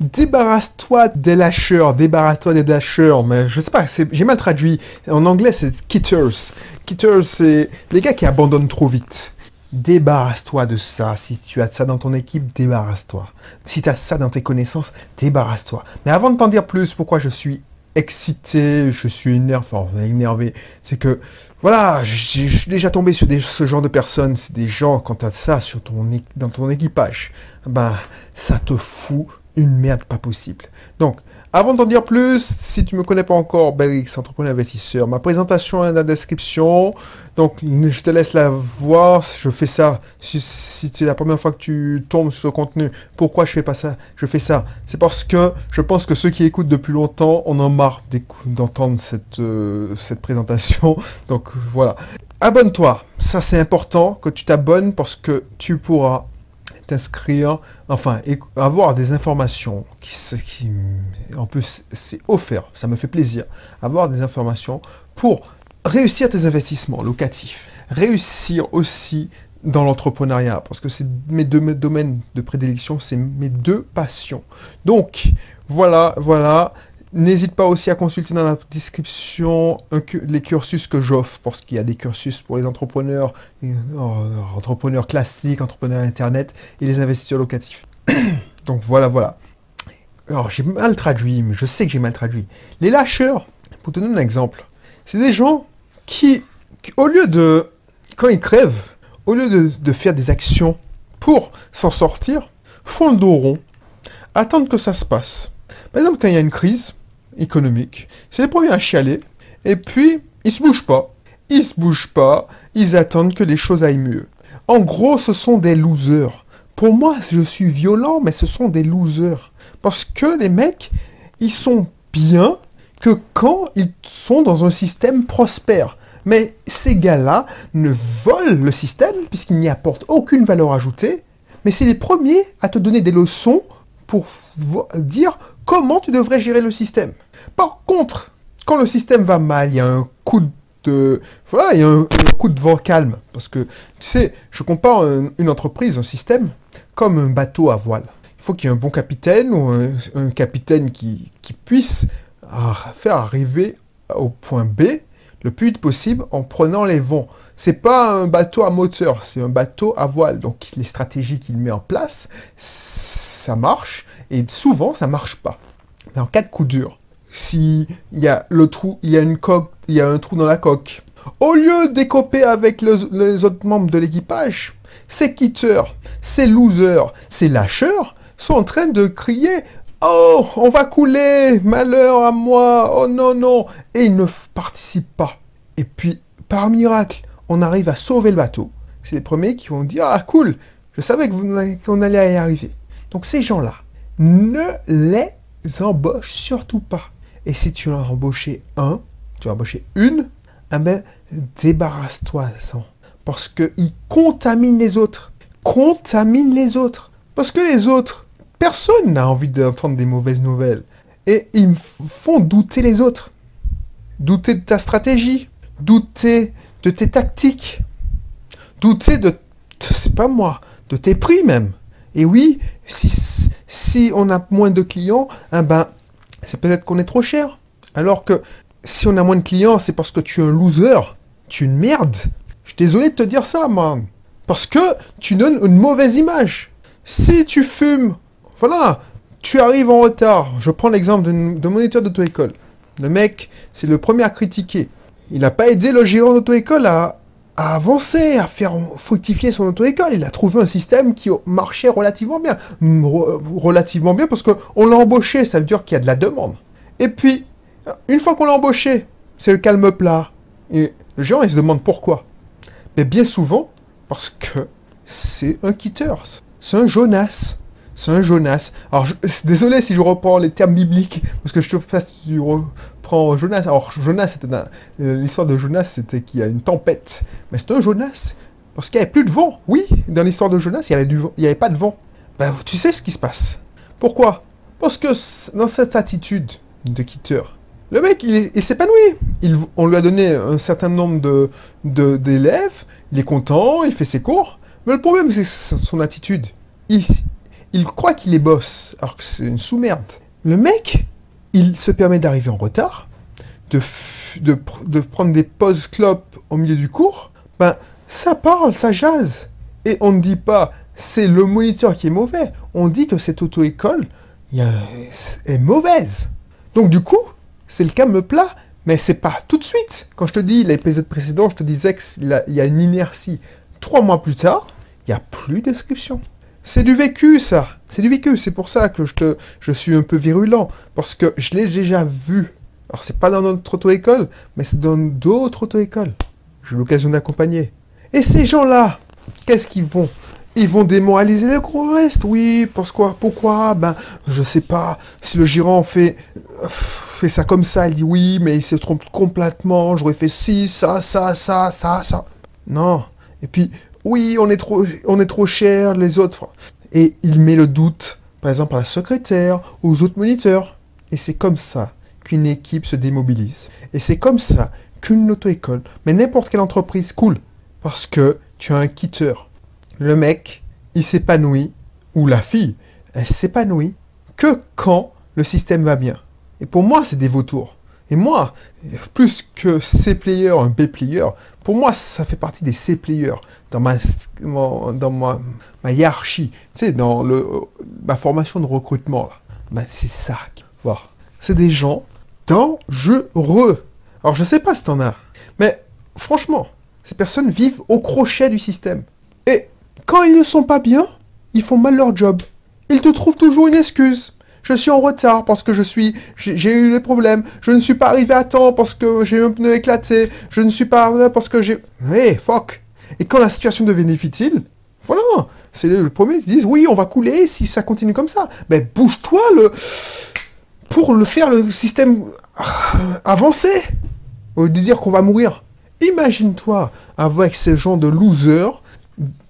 débarrasse-toi des lâcheurs, débarrasse-toi des lâcheurs, mais je sais pas, j'ai mal traduit. En anglais, c'est kitters. Kitters, c'est les gars qui abandonnent trop vite. Débarrasse-toi de ça. Si tu as ça dans ton équipe, débarrasse-toi. Si tu as ça dans tes connaissances, débarrasse-toi. Mais avant de t'en dire plus, pourquoi je suis excité, je suis énervé, enfin énervé, c'est que voilà, je suis déjà tombé sur ce genre de personnes, c'est des gens, quand tu as ça dans ton équipage, ben ça te fout une merde pas possible. Donc, avant d'en dire plus, si tu me connais pas encore, Belrix, entrepreneur investisseur, ma présentation est dans la description. Donc, je te laisse la voir. Je fais ça. Si, c'est la première fois que tu tombes sur ce contenu, pourquoi je fais pas ça? Je fais ça. C'est parce que je pense que ceux qui écoutent depuis longtemps, on en marre d'entendre cette, euh, cette présentation. Donc, voilà. Abonne-toi. Ça, c'est important que tu t'abonnes parce que tu pourras t'inscrire, enfin, avoir des informations qui, en plus, c'est offert, ça me fait plaisir, avoir des informations pour réussir tes investissements locatifs, réussir aussi dans l'entrepreneuriat, parce que c'est mes deux domaines de prédilection, c'est mes deux passions. Donc, voilà, voilà, N'hésite pas aussi à consulter dans la description les cursus que j'offre, parce qu'il y a des cursus pour les entrepreneurs, euh, entrepreneurs classiques, entrepreneurs Internet et les investisseurs locatifs. Donc voilà, voilà. Alors j'ai mal traduit, mais je sais que j'ai mal traduit. Les lâcheurs, pour donner un exemple, c'est des gens qui, au lieu de, quand ils crèvent, au lieu de, de faire des actions pour s'en sortir, font le dos rond, attendent que ça se passe. Par exemple, quand il y a une crise, économique. C'est les premiers à chialer. Et puis, ils se bougent pas. Ils se bougent pas. Ils attendent que les choses aillent mieux. En gros, ce sont des losers. Pour moi, je suis violent, mais ce sont des losers. Parce que les mecs, ils sont bien que quand ils sont dans un système prospère. Mais ces gars-là ne volent le système puisqu'ils n'y apportent aucune valeur ajoutée. Mais c'est les premiers à te donner des leçons pour dire comment tu devrais gérer le système. Par contre, quand le système va mal, il y a un coup de voilà, il y a un, coup de vent calme parce que tu sais, je compare une entreprise, un système comme un bateau à voile. Il faut qu'il y ait un bon capitaine ou un, capitaine qui, qui puisse faire arriver au point B le plus vite possible en prenant les vents. C'est pas un bateau à moteur, c'est un bateau à voile. Donc les stratégies qu'il met en place, ça marche et souvent ça marche pas. Mais en cas de coup dur, si il y a le trou, il y a une coque, il y a un trou dans la coque, au lieu d'écoper avec les autres membres de l'équipage, ces quitteurs, ces losers, ces lâcheurs sont en train de crier Oh, on va couler, malheur à moi, oh non, non, et ils ne participent pas. Et puis, par miracle, on arrive à sauver le bateau. C'est les premiers qui vont dire Ah, cool, je savais qu'on allait y arriver. Donc, ces gens-là, ne les embauche surtout pas. Et si tu en as embauché un, tu as embauché une, eh ben, débarrasse-toi ça. Parce qu'ils contaminent les autres. Contaminent les autres. Parce que les autres, personne n'a envie d'entendre des mauvaises nouvelles. Et ils font douter les autres. Douter de ta stratégie. Douter de tes tactiques. Douter de, c'est pas moi, de tes prix même. Et oui, si, on a moins de clients, eh ben, c'est peut-être qu'on est trop cher. Alors que si on a moins de clients, c'est parce que tu es un loser. Tu es une merde. Je suis désolé de te dire ça, man. Parce que tu donnes une mauvaise image. Si tu fumes, voilà, tu arrives en retard. Je prends l'exemple de, moniteur d'auto-école. Le mec, c'est le premier à critiquer. Il n'a pas aidé le gérant d'auto-école à, à avancer, à faire fructifier son auto-école. Il a trouvé un système qui marchait relativement bien. Relativement bien parce qu'on l'a embauché, ça veut dire qu'il y a de la demande. Et puis, une fois qu'on l'a embauché, c'est le calme plat. Et le gérant, il se demande pourquoi. Mais bien souvent, parce que c'est un quitteur. C'est un Jonas. C'est un Jonas. Alors, désolé si je reprends les termes bibliques, parce que je te fasse du Jonas. Alors, Jonas, c'était euh, l'histoire de Jonas, c'était qu'il y a une tempête. Mais c'est un Jonas. Parce qu'il n'y avait plus de vent. Oui, dans l'histoire de Jonas, il n'y avait, du pas de vent. Ben, tu sais ce qui se passe. Pourquoi? Parce que dans cette attitude de quitteur, le mec, il, s'épanouit. on lui a donné un certain nombre d'élèves, il est content, il fait ses cours. Mais le problème, c'est son attitude. Il, il croit qu'il est boss, alors que c'est une sous-merde. Le mec, il se permet d'arriver en retard, de, prendre des pauses clopes au milieu du cours. Ben, ça parle, ça jase. Et on ne dit pas, c'est le moniteur qui est mauvais. On dit que cette auto-école est mauvaise. Donc du coup, c'est le cas me plat, mais c'est pas tout de suite. Quand je te dis l'épisode précédent, je te disais qu'il y a une inertie. Trois mois plus tard, il n'y a plus d'inscription. C'est du vécu, ça. C'est du vécu. C'est pour ça que je, te, je suis un peu virulent. Parce que je l'ai déjà vu. Alors, c'est pas dans notre auto-école, mais c'est dans d'autres auto-écoles. J'ai eu l'occasion d'accompagner. Et ces gens-là, qu'est-ce qu'ils vont? Ils vont démoraliser le gros reste? Oui, pourquoi Pourquoi? Ben, je sais pas. Si le gérant fait, fait ça comme ça, il dit oui, mais il se trompe complètement. J'aurais fait ci, ça, ça, ça, ça, ça. Non. Et puis, oui, on est trop, on cher, les autres. Et il met le doute, par exemple, à la secrétaire, aux autres moniteurs. Et c'est comme ça qu'une équipe se démobilise. Et c'est comme ça qu'une auto-école, mais n'importe quelle entreprise cool. Parce que tu as un quitteur. Le mec, il s'épanouit, ou la fille, elle s'épanouit que quand le système va bien. Et pour moi, c'est des vautours. Et moi, plus que C-player, un B-player, pour moi, ça fait partie des C-players dans ma, dans ma, ma, hiérarchie, tu sais, dans le, ma formation de recrutement. Ben, c'est ça. Voir. C'est des gens dangereux. Alors, je sais pas si t'en as, mais franchement, ces personnes vivent au crochet du système. Et quand ils ne sont pas bien, ils font mal leur job. Ils te trouvent toujours une excuse. Je suis en retard parce que je suis, j'ai eu des problèmes. Je ne suis pas arrivé à temps parce que j'ai un pneu éclaté. Je ne suis pas parce que j'ai. Hey, fuck. Et quand la situation devient difficile, voilà, c'est le premier qui disent oui, on va couler si ça continue comme ça. Mais bouge-toi le pour le faire le système avancer au lieu de dire qu'on va mourir. Imagine-toi avec ces gens de losers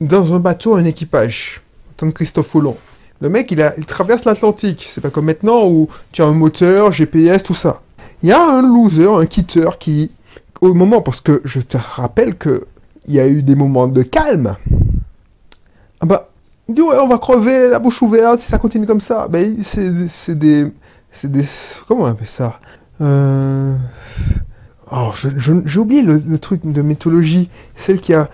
dans un bateau, un équipage, tant Christophe Hollande. Le mec, il, a, il traverse l'Atlantique. C'est pas comme maintenant où tu as un moteur, GPS, tout ça. Il y a un loser, un quitteur qui, au moment, parce que je te rappelle que il y a eu des moments de calme. Ah bah, il ouais, on va crever la bouche ouverte si ça continue comme ça. Ben, c'est des, c'est des, comment on appelle ça? Euh... Oh, j'ai oublié le, truc de mythologie. Celle qui a,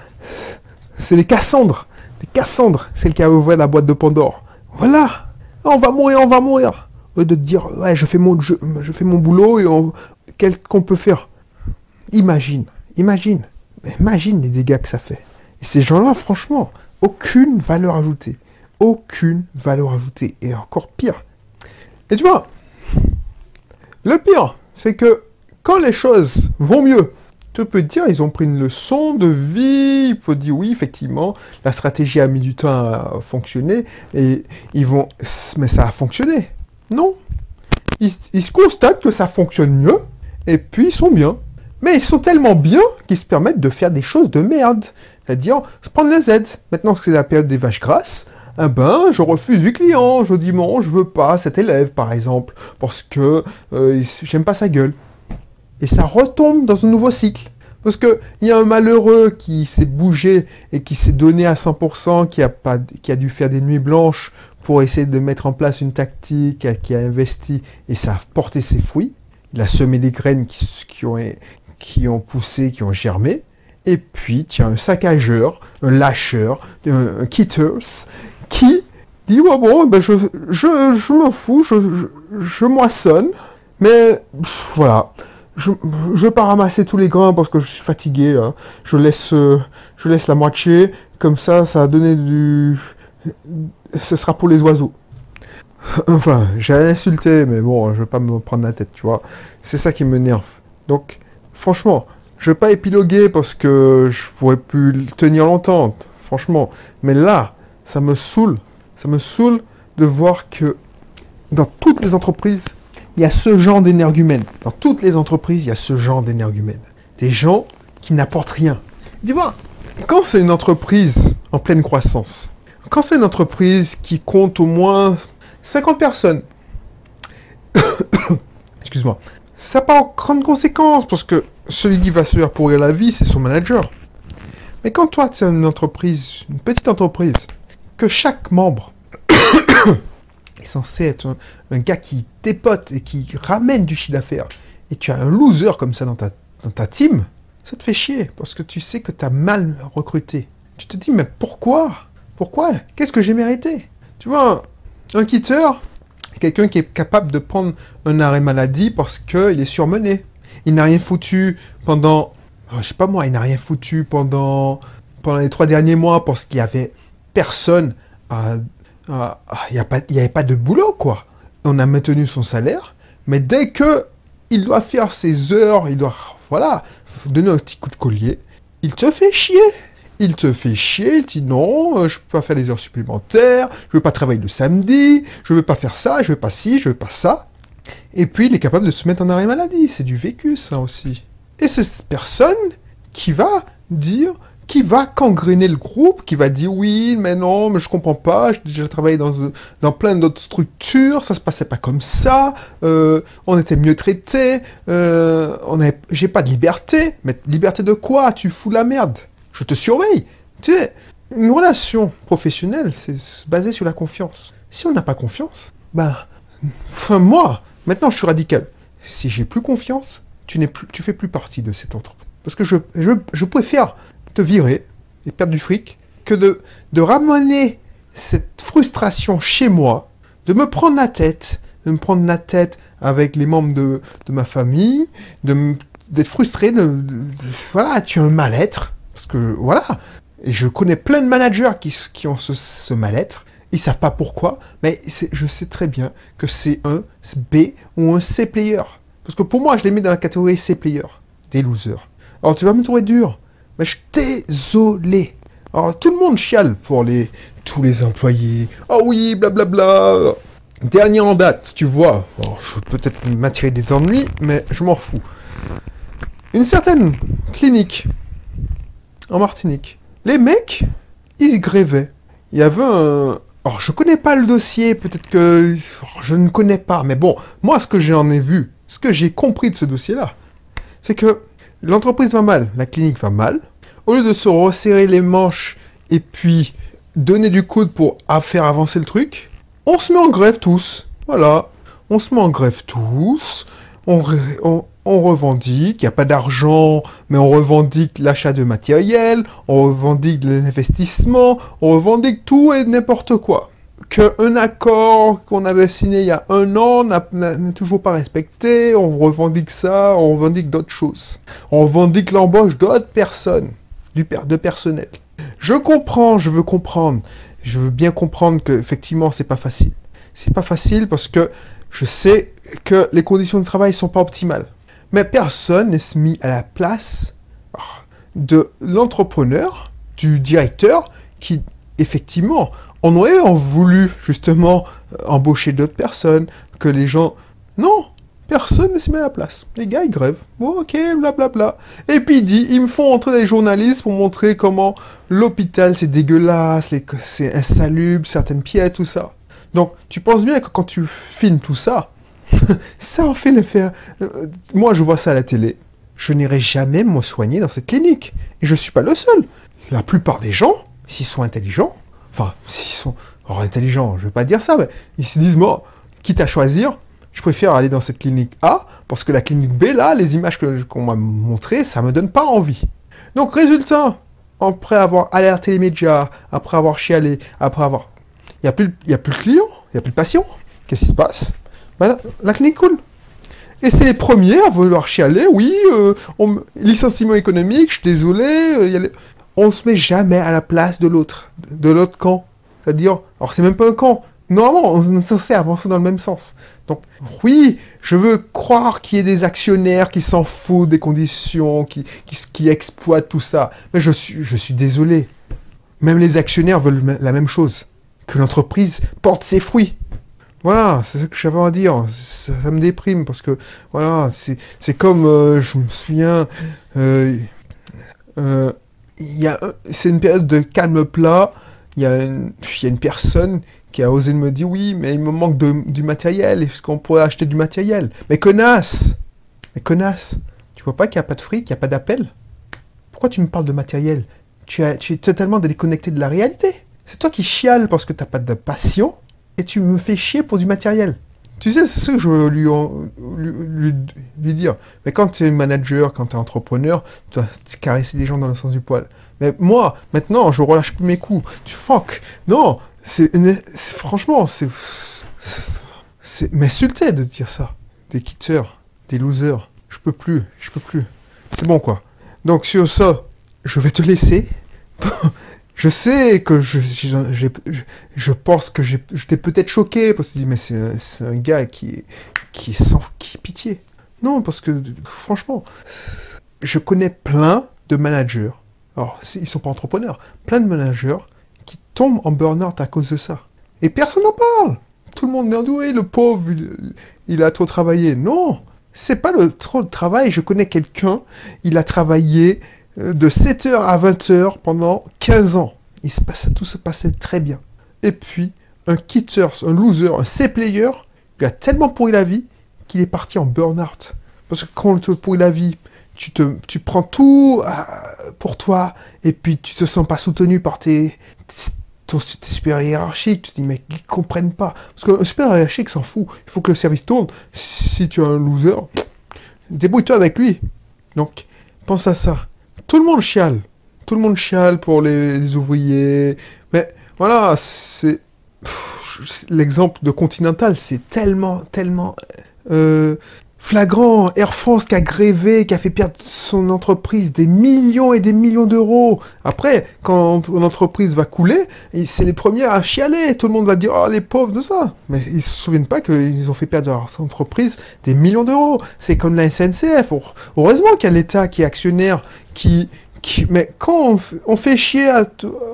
c'est les Cassandres. Les Cassandres, celle qui a ouvert la boîte de Pandore. Voilà. On va mourir, on va mourir. Au de dire, ouais, je fais mon, je, fais mon boulot et qu'est-ce qu'on peut faire? Imagine, imagine, imagine les dégâts que ça fait. Et ces gens-là, franchement, aucune valeur ajoutée. Aucune valeur ajoutée. Et encore pire. Et tu vois, le pire, c'est que quand les choses vont mieux, tu peux te dire, ils ont pris une leçon de vie. Il faut dire, oui, effectivement, la stratégie a mis du temps à fonctionner et ils vont. Mais ça a fonctionné. Non. Ils, se constatent que ça fonctionne mieux et puis ils sont bien. Mais ils sont tellement bien qu'ils se permettent de faire des choses de merde. C'est-à-dire, prendre les aides. Maintenant que c'est la période des vaches grasses, eh ben, je refuse du client. Je dis, je veux pas cet élève, par exemple, parce que euh, j'aime pas sa gueule et ça retombe dans un nouveau cycle. Parce qu'il y a un malheureux qui s'est bougé et qui s'est donné à 100%, qui a, pas, qui a dû faire des nuits blanches pour essayer de mettre en place une tactique, qui a investi et ça a porté ses fruits. Il a semé des graines qui, qui, ont, qui ont poussé, qui ont germé. Et puis, tu as un saccageur, un lâcheur, un, kitters, qui dit, oh bon, ben je, je, je m'en fous, je, je, je moissonne, mais voilà je vais pas ramasser tous les grains parce que je suis fatigué. Je laisse, euh, je laisse la moitié. Comme ça, ça a donné du... Ce sera pour les oiseaux. Enfin, j'ai insulté, mais bon, je vais pas me prendre la tête, tu vois. C'est ça qui m'énerve. Donc, franchement, je vais pas épiloguer parce que je pourrais plus tenir longtemps, franchement. Mais là, ça me saoule. Ça me saoule de voir que dans toutes les entreprises, il y a ce genre d'énergumènes. Dans toutes les entreprises, il y a ce genre d'énergumènes. Des gens qui n'apportent rien. Tu vois, quand c'est une entreprise en pleine croissance, quand c'est une entreprise qui compte au moins 50 personnes, excuse-moi, ça n'a pas grande conséquence parce que celui qui va se faire pourrir la vie, c'est son manager. Mais quand toi, tu es une entreprise, une petite entreprise, que chaque membre est censé être un, gars qui dépote et qui ramène du chiffre d'affaires, et tu as un loser comme ça dans ta, dans team, ça te fait chier, parce que tu sais que tu as mal recruté. Tu te dis, mais pourquoi? Pourquoi? Qu'est-ce que j'ai mérité? Tu vois, un, un quelqu'un qui est capable de prendre un arrêt maladie parce qu'il est surmené. Il n'a rien foutu pendant, oh, je sais pas moi, il n'a rien foutu pendant, les trois derniers mois parce qu'il y avait personne à- il n'y avait pas de boulot, quoi. On a maintenu son salaire, mais dès que il doit faire ses heures, il doit, voilà, donner un petit coup de collier, il te fait chier. Il te fait chier, il dit non, euh, je peux pas faire des heures supplémentaires, je veux pas travailler le samedi, je veux pas faire ça, je veux pas ci, je veux pas ça. Et puis il est capable de se mettre en arrêt maladie, c'est du vécu ça aussi. Et c'est cette personne qui va dire, qui va cangréner le groupe, qui va dire oui, mais non, mais je comprends pas, j'ai déjà travaillé dans, dans plein d'autres structures, ça se passait pas comme ça, euh, on était mieux traités, euh, j'ai pas de liberté, mais liberté de quoi? Tu fous la merde, je te surveille. Tu sais, une relation professionnelle, c'est basé sur la confiance. Si on n'a pas confiance, ben, enfin moi, maintenant je suis radical. Si j'ai plus confiance, tu n'es plus, tu fais plus partie de cette entreprise. Parce que je, préfère te virer et perdre du fric que de, ramener cette frustration chez moi, de me prendre la tête, de me prendre la tête avec les membres de, de ma famille, de d'être frustré, de- voilà, tu as un mal-être, parce que voilà, et je connais plein de managers qui, ont ce, mal-être, ils savent pas pourquoi, mais je sais très bien que c'est un B ou un C player, parce que pour moi, je les mets dans la catégorie C player, des losers. Alors tu vas me trouver dur, mais je suis désolé. Alors tout le monde chiale pour les tous les employés. Oh oui, blablabla. Dernier en date, tu vois. Je vais peut-être m'attirer des ennuis, mais je m'en fous. Une certaine clinique Martinique. Les mecs, ils grévaient. Il y avait un... Alors, je connais pas le dossier, peut-être que... Je ne connais pas, mais bon, moi, ce que j'en ai vu, ce que j'ai compris de ce dossier-là, c'est que l'entreprise va mal, la clinique va mal. Au lieu de se resserrer les manches et puis donner du coude pour faire avancer le truc, on se met en grève tous. Voilà. On se met en grève tous. On, revendique, il n'y a pas d'argent, mais on revendique l'achat de matériel, on revendique l'investissement, on revendique tout et n'importe quoi. Qu'un accord qu'on avait signé il y a un an n'est toujours pas respecté, on revendique ça, on revendique d'autres choses. On revendique l'embauche d'autres personnes, de personnel. Je comprends, je veux comprendre. Je veux bien comprendre que effectivement c'est pas facile. C'est pas facile parce que je sais que les conditions de travail sont pas optimales. Mais personne n'est mis à la place ah, de l'entrepreneur, du directeur, qui effectivement en aurait voulu justement euh, embaucher d'autres personnes, que les gens. Non, personne ne se met à la place. Les gars ils grèvent. Bon ok, blablabla. Et puis dit, ils me font entrer des journalistes pour montrer comment l'hôpital c'est dégueulasse, c'est insalubre, certaines pièces, tout ça. Donc tu penses bien que quand tu filmes tout ça, ça en fait l'effet. euh, moi je vois ça à la télé. Je n'irai jamais me soigner dans cette clinique. Et je suis pas le seul. La plupart des gens, s'ils sont intelligents, enfin, s'ils sont intelligents, je vais pas dire ça, mais ils se disent, moi, quitte à choisir, je préfère aller dans cette clinique A, parce que la clinique B, là, les images qu'on m'a montrées, ça me donne pas envie. Donc, résultat, après avoir alerté les médias, après avoir chialé, après avoir... Il n'y a, plus a plus de clients, il n'y a plus de patients. Qu'est-ce qui se passe? Ben, la, clinique coule. Et c'est les premiers à vouloir chialer, oui, euh, on me- licenciement économique, je suis désolé, euh, y on se met jamais à la place de l'autre, de l'autre camp. C'est-à-dire, alors c'est même pas un camp, normalement on est censé avancer dans le même sens. Donc oui, je veux croire qu'il y ait des actionnaires qui s'en foutent des conditions, qui, qui, qui exploitent tout ça, mais je suis, je suis désolé. Même les actionnaires veulent la même chose, que l'entreprise porte ses fruits. Voilà, c'est ce que j'avais à dire. Ça, me déprime parce que, voilà, c'est comme, euh, je me souviens, euh, euh, c'est une période de calme plat. Il y, a une, y a une personne qui a osé me dire oui, mais il me manque du matériel. Est-ce qu'on pourrait acheter du matériel? Mais connasse Mais connasse Tu vois pas qu'il n'y a pas de fric, qu'il n'y a pas d'appel? Pourquoi tu me parles de matériel? Tu es totalement déconnecté de la réalité. C'est toi qui chiales parce que t'as pas de passion et tu me fais chier pour du matériel. Tu sais, c'est ce que je veux lui, dire. Mais quand tu es manager, quand tu es entrepreneur, tu dois caresser les gens dans le sens du poil. Mais moi, maintenant, je relâche plus mes coups. Tu fuck. Non, c'est franchement, c'est c'est m'insulter de dire ça. Des quitteurs, des losers. Je peux plus, je peux plus. C'est bon quoi. Donc sur ça, je vais te laisser. je sais que je, je, je pense que je t'ai peut-être choqué parce que tu dis mais c'est un, gars qui est sans qui pitié. Non parce que franchement, je connais plein de managers. Alors ils sont pas entrepreneurs, plein de managers qui tombent en burn-out à cause de ça. Et personne n'en parle. Tout le monde dit oui, le pauvre, il, a trop travaillé. Non, c'est pas le trop de travail. Je connais quelqu'un, il a travaillé de 7h à 20h pendant 15 ans. Il se passe, tout se passait très bien. Et puis, un quitter, un loser, un C-player, il a tellement pourri la vie qu'il est parti en burn-out. Parce que quand on te pourrit la vie, tu, te, tu prends tout euh, pour toi, et puis tu te sens pas soutenu par tes, ton super hiérarchique, tu te dis, mais ils comprennent pas. Parce qu'un super hiérarchique s'en fout. Il faut que le service tourne. Si tu es un loser, débrouille-toi avec lui. Donc, pense à ça. Tout le monde chiale. Tout le monde chiale pour les, ouvriers. Mais voilà, c'est. L'exemple de Continental, c'est tellement, tellement. Euh, flagrant, Air France qui a grévé, qui a fait perdre son entreprise des millions et des millions d'euros. Après, quand une entreprise va couler, c'est les premiers à chialer. Tout le monde va dire, oh, les pauvres de ça. Mais ils se souviennent pas qu'ils ont fait perdre leur entreprise des millions d'euros. C'est comme la SNCF. Heureusement qu'il y a l'État qui est actionnaire, qui, mais quand on, fait chier à,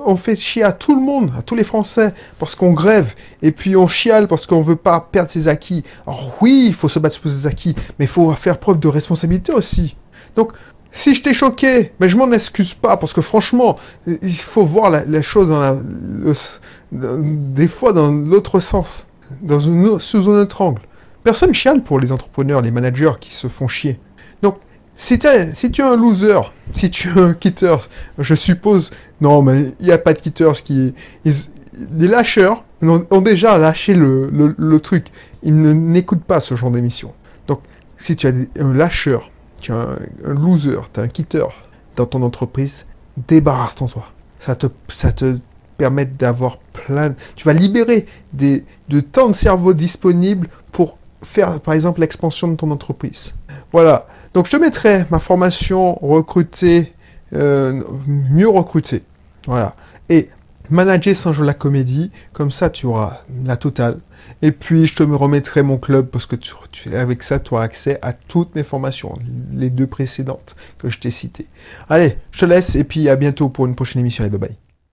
on fait chier à tout le monde, à tous les Français, parce qu'on grève, et puis on chiale parce qu'on veut pas perdre ses acquis. Alors oui, il faut se battre pour ses acquis, mais il faut faire preuve de responsabilité aussi. Donc, si je t'ai choqué, mais je m'en excuse pas, parce que franchement, il faut voir la, chose dans la, des fois dans l'autre sens, dans sous un autre angle. Personne chiale pour les entrepreneurs, les managers qui se font chier. Si, si tu es un loser, si tu es un quitter, je suppose, non, mais il n'y a pas de quitters qui... les lâcheurs ont, déjà lâché le, truc. Ils n'écoutent pas ce genre d'émission. Donc, si tu as un lâcheur, tu as un, loser, tu as un quitter dans ton entreprise, débarrasse-toi. Ça te, ça te permet d'avoir plein... Tu vas libérer des, de temps de cerveau disponible pour faire, par exemple, l'expansion de ton entreprise. Voilà. Donc, je te mettrai ma formation recruter, euh, mieux recruter. Voilà. Et manager sans jouer la comédie. Comme ça, tu auras la totale. Et puis, je te me remettrai mon club parce que tu, avec ça, tu auras accès à toutes mes formations, les deux précédentes que je t'ai citées. Allez, je te laisse et puis à bientôt pour une prochaine émission. Allez, bye bye.